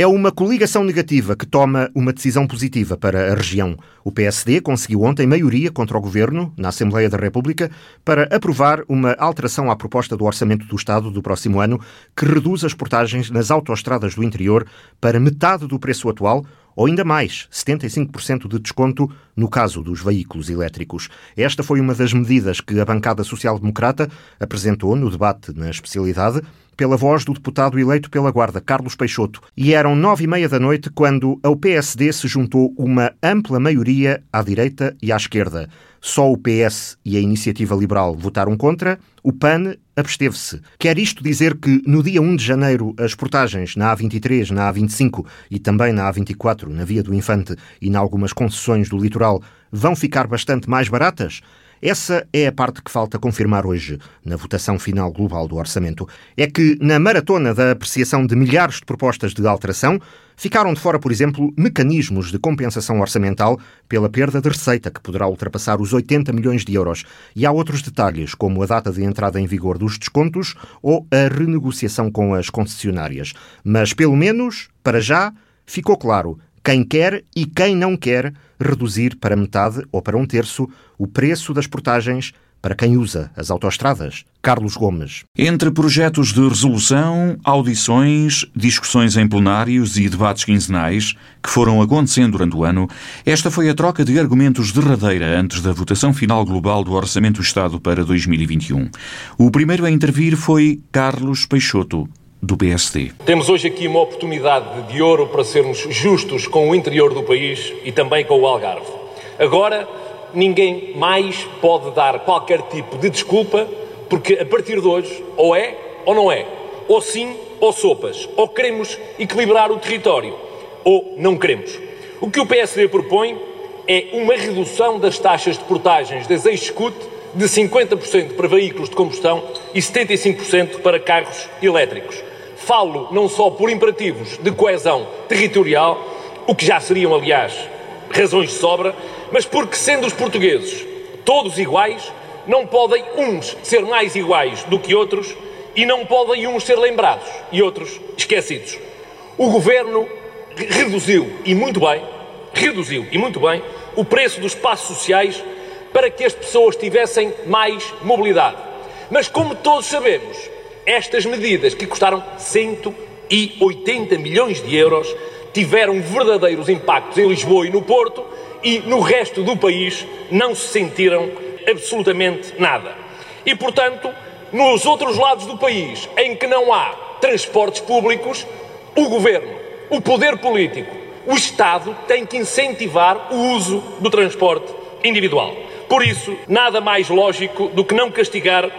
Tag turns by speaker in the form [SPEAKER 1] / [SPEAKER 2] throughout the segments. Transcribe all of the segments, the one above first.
[SPEAKER 1] É uma coligação negativa que toma uma decisão positiva para a região. O PSD conseguiu ontem maioria contra o governo, na Assembleia da República, para aprovar uma alteração à proposta do Orçamento do Estado do próximo ano que reduz as portagens nas autoestradas do interior para metade do preço atual ou ainda mais, 75% de desconto no caso dos veículos elétricos. Esta foi uma das medidas que a bancada social-democrata apresentou no debate na especialidade pela voz do deputado eleito pela Guarda, Carlos Peixoto. E eram nove e meia da noite quando ao PSD se juntou uma ampla maioria à direita e à esquerda. Só o PS e a Iniciativa Liberal votaram contra, o PAN absteve-se. Quer isto dizer que no dia 1 de janeiro as portagens na A23, na A25 e também na A24, na Via do Infante e em algumas concessões do litoral vão ficar bastante mais baratas? Essa é a parte que falta confirmar hoje, na votação final global do orçamento. É que, na maratona da apreciação de milhares de propostas de alteração, ficaram de fora, por exemplo, mecanismos de compensação orçamental pela perda de receita, que poderá ultrapassar os 80 milhões de euros. E há outros detalhes, como a data de entrada em vigor dos descontos ou a renegociação com as concessionárias. Mas, pelo menos, para já, ficou claro quem quer e quem não quer reduzir para metade ou para um terço o preço das portagens para quem usa as autoestradas. Carlos Gomes.
[SPEAKER 2] Entre projetos de resolução, audições, discussões em plenários e debates quinzenais que foram acontecendo durante o ano, esta foi a troca de argumentos derradeira antes da votação final global do Orçamento do Estado para 2021. O primeiro a intervir foi Carlos Peixoto, do PSD.
[SPEAKER 3] Temos hoje aqui uma oportunidade de ouro para sermos justos com o interior do país e também com o Algarve. Agora, ninguém mais pode dar qualquer tipo de desculpa, porque a partir de hoje, ou é ou não é, ou sim ou sopas, ou queremos equilibrar o território, ou não queremos. O que o PSD propõe é uma redução das taxas de portagens das ex-SCUT de 50% para veículos de combustão e 75% para carros elétricos. Falo não só por imperativos de coesão territorial, o que já seriam, aliás, razões sobra, mas porque, sendo os portugueses todos iguais, não podem uns ser mais iguais do que outros e não podem uns ser lembrados e outros esquecidos. O governo reduziu, e muito bem, reduziu, e muito bem, o preço dos passos sociais para que as pessoas tivessem mais mobilidade. Mas, como todos sabemos, estas medidas, que custaram 180 milhões de euros, tiveram verdadeiros impactos em Lisboa e no Porto e no resto do país não se sentiram absolutamente nada. E, portanto, nos outros lados do país em que não há transportes públicos, o governo, o poder político, o Estado tem que incentivar o uso do transporte individual. Por isso, nada mais lógico do que não castigar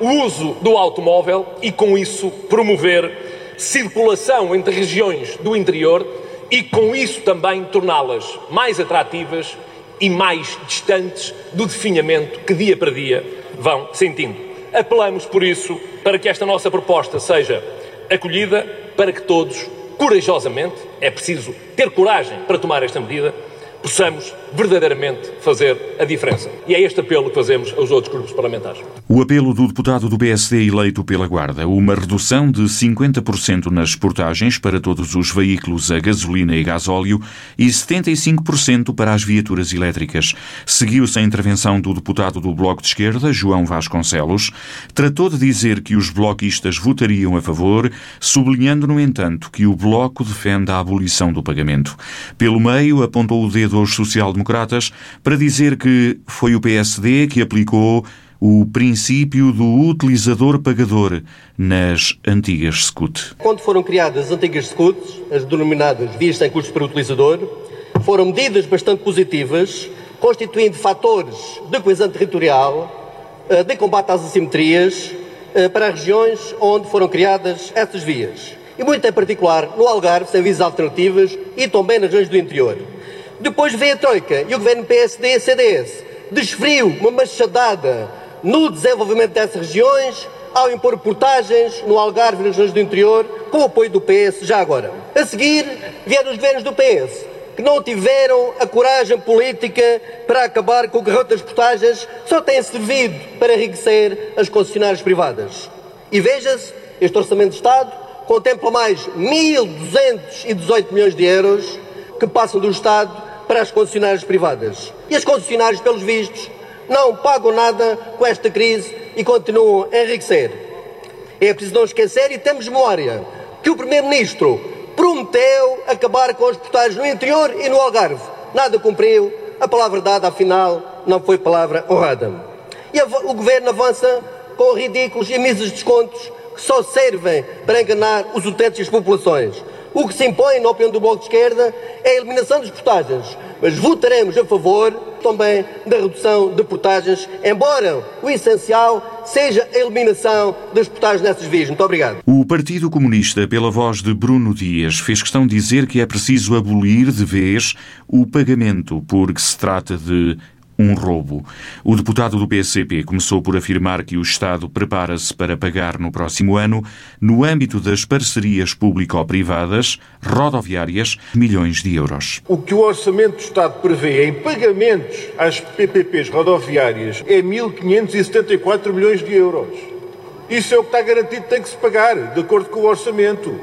[SPEAKER 3] o uso do automóvel e, com isso, promover circulação entre regiões do interior e, com isso, também torná-las mais atrativas e mais distantes do definhamento que dia para dia vão sentindo. Apelamos, por isso, para que esta nossa proposta seja acolhida, para que todos, corajosamente, é preciso ter coragem para tomar esta medida, possamos verdadeiramente fazer a diferença. E é este apelo que fazemos aos outros grupos parlamentares.
[SPEAKER 2] O apelo do deputado do PSD eleito pela Guarda, uma redução de 50% nas portagens para todos os veículos a gasolina e gasóleo e 75% para as viaturas elétricas. Seguiu-se a intervenção do deputado do Bloco de Esquerda, João Vasconcelos. Tratou de dizer que os bloquistas votariam a favor, sublinhando, no entanto, que o Bloco defende a abolição do pagamento. Pelo meio, apontou o dedo aos social-democratas para dizer que foi o PSD que aplicou o princípio do utilizador-pagador nas antigas SCUT.
[SPEAKER 4] Quando foram criadas as antigas SCUT, as denominadas vias sem custos para o utilizador, foram medidas bastante positivas, constituindo fatores de coesão territorial, eh, de combate às assimetrias, eh, para as regiões onde foram criadas essas vias. E muito em particular no Algarve, sem vias alternativas, e também nas regiões do interior. Depois veio a Troika e o governo PSD-CDS desferiu uma machadada no desenvolvimento dessas regiões ao impor portagens no Algarve e nas regiões do interior com o apoio do PS já agora. A seguir vieram os governos do PS que não tiveram a coragem política para acabar com o garrote das portagens, só têm servido para enriquecer as concessionárias privadas. E veja-se, este Orçamento de Estado contempla mais 1.218 milhões de euros que passam do Estado para as concessionárias privadas. E as concessionárias, pelos vistos, não pagam nada com esta crise e continuam a enriquecer. É preciso não esquecer e temos memória que o Primeiro-Ministro prometeu acabar com os portais no interior e no Algarve. Nada cumpriu, a palavra dada, afinal, não foi palavra honrada. E o Governo avança com ridículos e míseros descontos que só servem para enganar os utentes e as populações. O que se impõe, na opinião do Bloco de Esquerda, é a eliminação das portagens. Mas votaremos a favor também da redução de portagens, embora o essencial seja a eliminação das portagens nessas vias. Muito obrigado.
[SPEAKER 2] O Partido Comunista, pela voz de Bruno Dias, fez questão de dizer que é preciso abolir de vez o pagamento, porque se trata de um roubo. O deputado do PCP começou por afirmar que o Estado prepara-se para pagar no próximo ano, no âmbito das parcerias público-privadas rodoviárias, milhões de euros.
[SPEAKER 5] O que o Orçamento do Estado prevê em pagamentos às PPPs rodoviárias é 1.574 milhões de euros. Isso é o que está garantido tem que se pagar, de acordo com o Orçamento.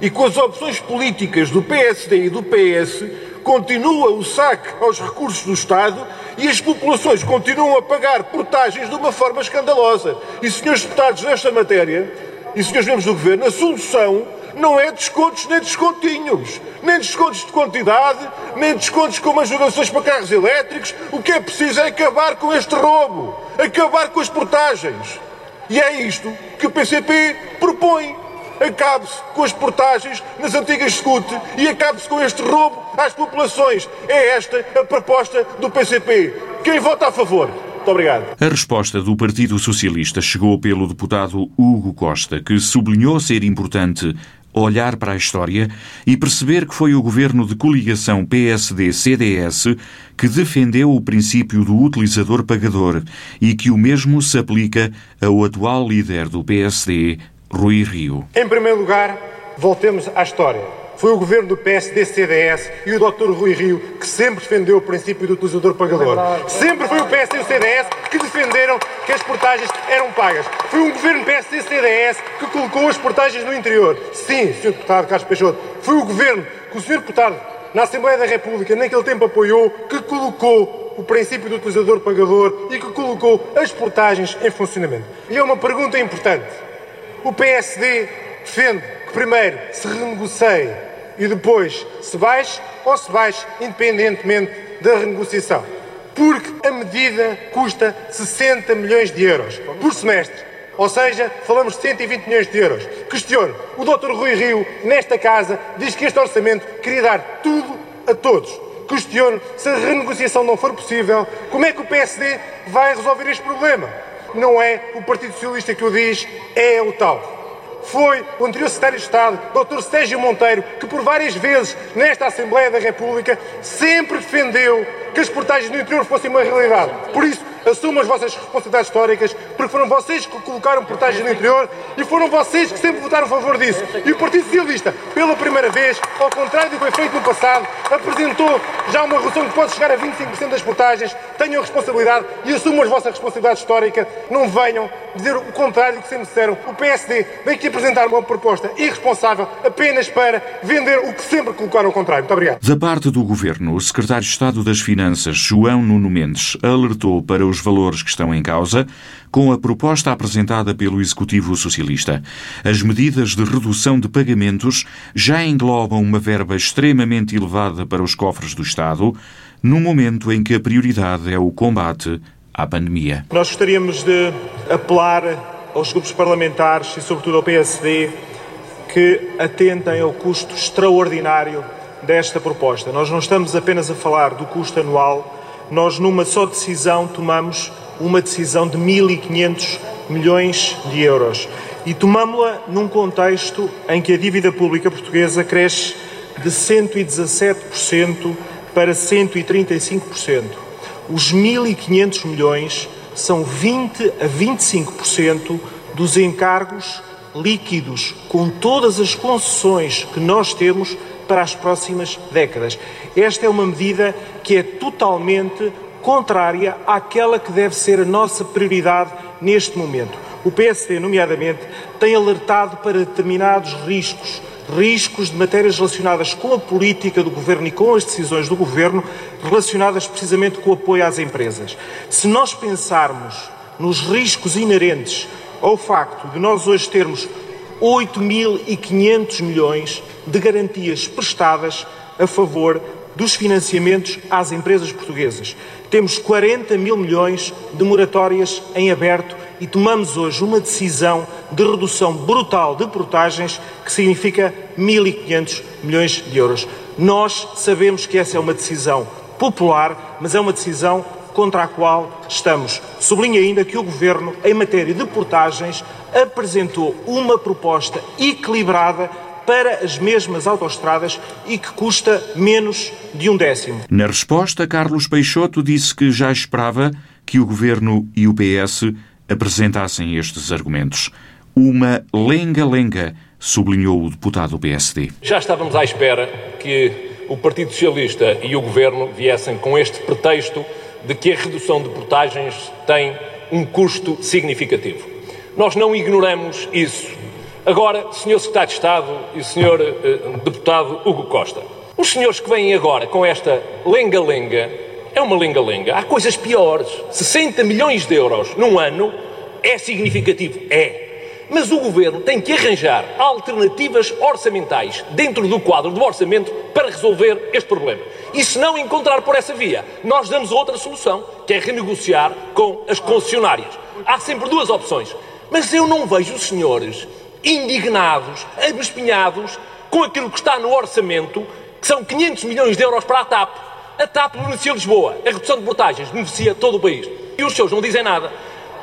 [SPEAKER 5] E com as opções políticas do PSD e do PS, continua o saque aos recursos do Estado e as populações continuam a pagar portagens de uma forma escandalosa. E, senhores deputados, nesta matéria, e senhores membros do Governo, a solução não é descontos nem descontinhos, nem descontos de quantidade, nem descontos como ajudações para carros elétricos. O que é preciso é acabar com este roubo, acabar com as portagens. E é isto que o PCP propõe acabe-se com as portagens nas antigas SCUT e acabe-se com este roubo às populações. É esta a proposta do PCP. Quem vota a favor? Muito obrigado.
[SPEAKER 2] A resposta do Partido Socialista chegou pelo deputado Hugo Costa, que sublinhou ser importante olhar para a história e perceber que foi o governo de coligação PSD-CDS que defendeu o princípio do utilizador pagador e que o mesmo se aplica ao atual líder do PSD, Rui Rio.
[SPEAKER 6] Em primeiro lugar, voltemos à história. Foi o governo do PSD-CDS e o Dr. Rui Rio que sempre defendeu o princípio do utilizador pagador. Sempre foi o PSD e o CDS que defenderam que as portagens eram pagas. Foi um governo PSD-CDS que colocou as portagens no interior. Sim, Sr. Deputado Carlos Peixoto, foi o governo que o Sr. Deputado na Assembleia da República naquele tempo apoiou que colocou o princípio do utilizador pagador e que colocou as portagens em funcionamento. E é uma pergunta importante. O PSD defende que primeiro se renegocie e depois se baixe ou se baixe independentemente da renegociação. Porque a medida custa 60 milhões de euros por semestre. Ou seja, falamos de 120 milhões de euros. Questiono. O Dr. Rui Rio, nesta casa, diz que este orçamento queria dar tudo a todos. Questiono se a renegociação não for possível, como é que o PSD vai resolver este problema? Não é o Partido Socialista que o diz, é o tal. Foi o anterior Secretário de Estado, Dr. Sérgio Monteiro, que por várias vezes nesta Assembleia da República sempre defendeu que as portagens no interior fossem uma realidade. Por isso, assumam as vossas responsabilidades históricas, porque foram vocês que colocaram portagens no interior e foram vocês que sempre votaram a favor disso. E o Partido Socialista, pela primeira vez, ao contrário do que foi feito no passado, apresentou já uma redução que pode chegar a 25% das portagens. Tenham responsabilidade e assumam as vossas responsabilidades históricas. Não venham dizer o contrário do que sempre disseram. O PSD vem aqui apresentar uma proposta irresponsável apenas para vender o que sempre colocaram ao contrário. Muito obrigado.
[SPEAKER 2] Da parte do Governo, o Secretário de Estado das Finanças, João Nuno Mendes, alertou para os os valores que estão em causa com a proposta apresentada pelo Executivo Socialista. As medidas de redução de pagamentos já englobam uma verba extremamente elevada para os cofres do Estado, no momento em que a prioridade é o combate à pandemia.
[SPEAKER 6] Nós gostaríamos de apelar aos grupos parlamentares e, sobretudo, ao PSD que atentem ao custo extraordinário desta proposta. Nós não estamos apenas a falar do custo anual nós numa só decisão tomamos uma decisão de 1.500 milhões de euros. E tomamos-la num contexto em que a dívida pública portuguesa cresce de 117% para 135%. Os 1.500 milhões são 20 a 25% dos encargos líquidos, com todas as concessões que nós temos para as próximas décadas. Esta é uma medida que é totalmente contrária àquela que deve ser a nossa prioridade neste momento.
[SPEAKER 7] O PSD, nomeadamente, tem alertado para determinados riscos riscos de matérias relacionadas com a política do governo e com as decisões do governo, relacionadas precisamente com o apoio às empresas. Se nós pensarmos nos riscos inerentes ao facto de nós hoje termos 8.500 milhões de garantias prestadas a favor dos financiamentos às empresas portuguesas. Temos 40 mil milhões de moratórias em aberto e tomamos hoje uma decisão de redução brutal de portagens que significa 1.500 milhões de euros. Nós sabemos que essa é uma decisão popular, mas é uma decisão contra a qual estamos. Sublinho ainda que o Governo, em matéria de portagens, apresentou uma proposta equilibrada para as mesmas autoestradas e que custa menos de um décimo.
[SPEAKER 2] Na resposta, Carlos Peixoto disse que já esperava que o Governo e o PS apresentassem estes argumentos. Uma lenga-lenga, sublinhou o deputado do PSD.
[SPEAKER 3] Já estávamos à espera que o Partido Socialista e o Governo viessem com este pretexto de que a redução de portagens tem um custo significativo. Nós não ignoramos isso. Agora, Sr. Secretário de Estado e Sr. Eh, deputado Hugo Costa, os senhores que vêm agora com esta lenga-lenga é uma lenga-lenga. Há coisas piores. 60 milhões de euros num ano é significativo? É. Mas o governo tem que arranjar alternativas orçamentais dentro do quadro do orçamento para resolver este problema. E se não encontrar por essa via, nós damos outra solução, que é renegociar com as concessionárias. Há sempre duas opções. Mas eu não vejo os senhores indignados, abespinhados com aquilo que está no orçamento, que são 500 milhões de euros para a TAP. A TAP beneficia Lisboa, a redução de portagens beneficia todo o país. E os seus não dizem nada.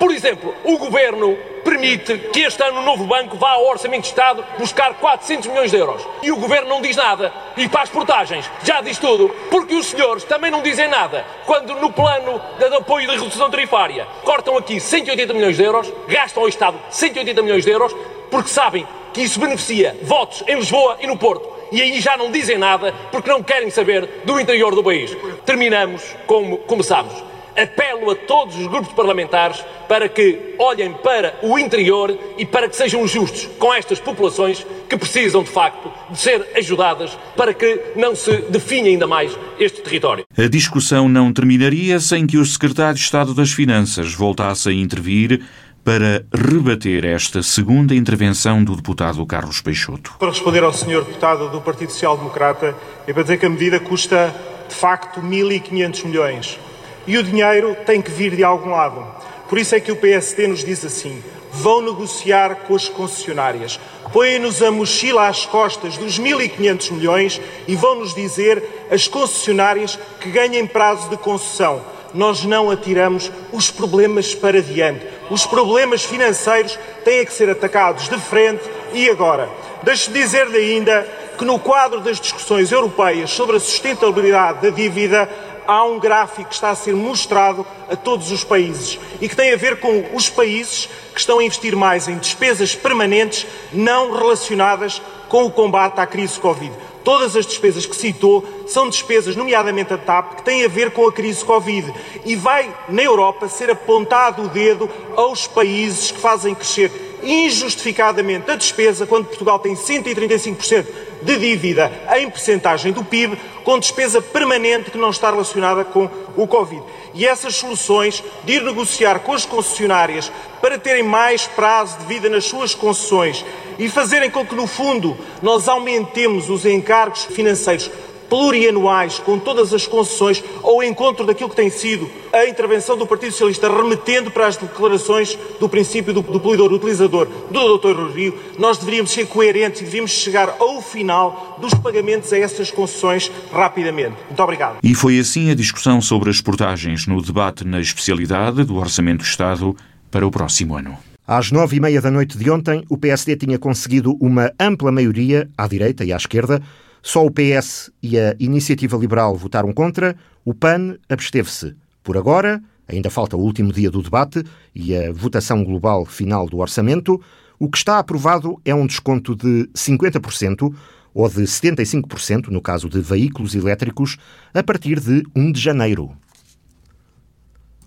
[SPEAKER 3] Por exemplo, o Governo permite que este ano o novo banco vá ao Orçamento de Estado buscar 400 milhões de euros. E o Governo não diz nada. E para as portagens já diz tudo. Porque os senhores também não dizem nada. Quando no plano de apoio da redução tarifária cortam aqui 180 milhões de euros, gastam ao Estado 180 milhões de euros, porque sabem que isso beneficia votos em Lisboa e no Porto e aí já não dizem nada porque não querem saber do interior do país. Terminamos como começamos. Apelo a todos os grupos parlamentares para que olhem para o interior e para que sejam justos com estas populações que precisam, de facto, de ser ajudadas para que não se definha ainda mais este território.
[SPEAKER 2] A discussão não terminaria sem que o Secretário de Estado das Finanças voltasse a intervir para rebater esta segunda intervenção do deputado Carlos Peixoto.
[SPEAKER 7] Para responder ao senhor deputado do Partido Social Democrata, é para dizer que a medida custa, de facto, 1.500 milhões. E o dinheiro tem que vir de algum lado. Por isso é que o PSD nos diz assim: vão negociar com as concessionárias. Põem-nos a mochila às costas dos 1.500 milhões e vão nos dizer as concessionárias que ganhem prazo de concessão nós não atiramos os problemas para diante. Os problemas financeiros têm que ser atacados de frente e agora. Deixe-me dizer-lhe ainda que no quadro das discussões europeias sobre a sustentabilidade da dívida, há um gráfico que está a ser mostrado a todos os países e que tem a ver com os países que estão a investir mais em despesas permanentes não relacionadas com o combate à crise Covid. Todas as despesas que citou são despesas, nomeadamente a TAP, que têm a ver com a crise Covid. E vai, na Europa, ser apontado o dedo aos países que fazem crescer injustificadamente a despesa, quando Portugal tem 135% de dívida em percentagem do PIB, com despesa permanente que não está relacionada com o Covid. E essas soluções de ir negociar com as concessionárias para terem mais prazo de vida nas suas concessões e fazerem com que, no fundo, nós aumentemos os encargos financeiros plurianuais com todas as concessões ao encontro daquilo que tem sido a intervenção do Partido Socialista, remetendo para as declarações do princípio do, do poluidor utilizador do Dr. Rio, nós deveríamos ser coerentes e deveríamos chegar ao final dos pagamentos a essas concessões rapidamente. Muito obrigado.
[SPEAKER 2] E foi assim a discussão sobre as portagens no debate na especialidade do Orçamento do Estado para o próximo ano.
[SPEAKER 1] Às nove e meia da noite de ontem, o PSD tinha conseguido uma ampla maioria à direita e à esquerda só o PS e a Iniciativa Liberal votaram contra, o PAN absteve-se. Por agora, ainda falta o último dia do debate e a votação global final do orçamento. O que está aprovado é um desconto de 50% ou de 75% no caso de veículos elétricos a partir de 1 de janeiro.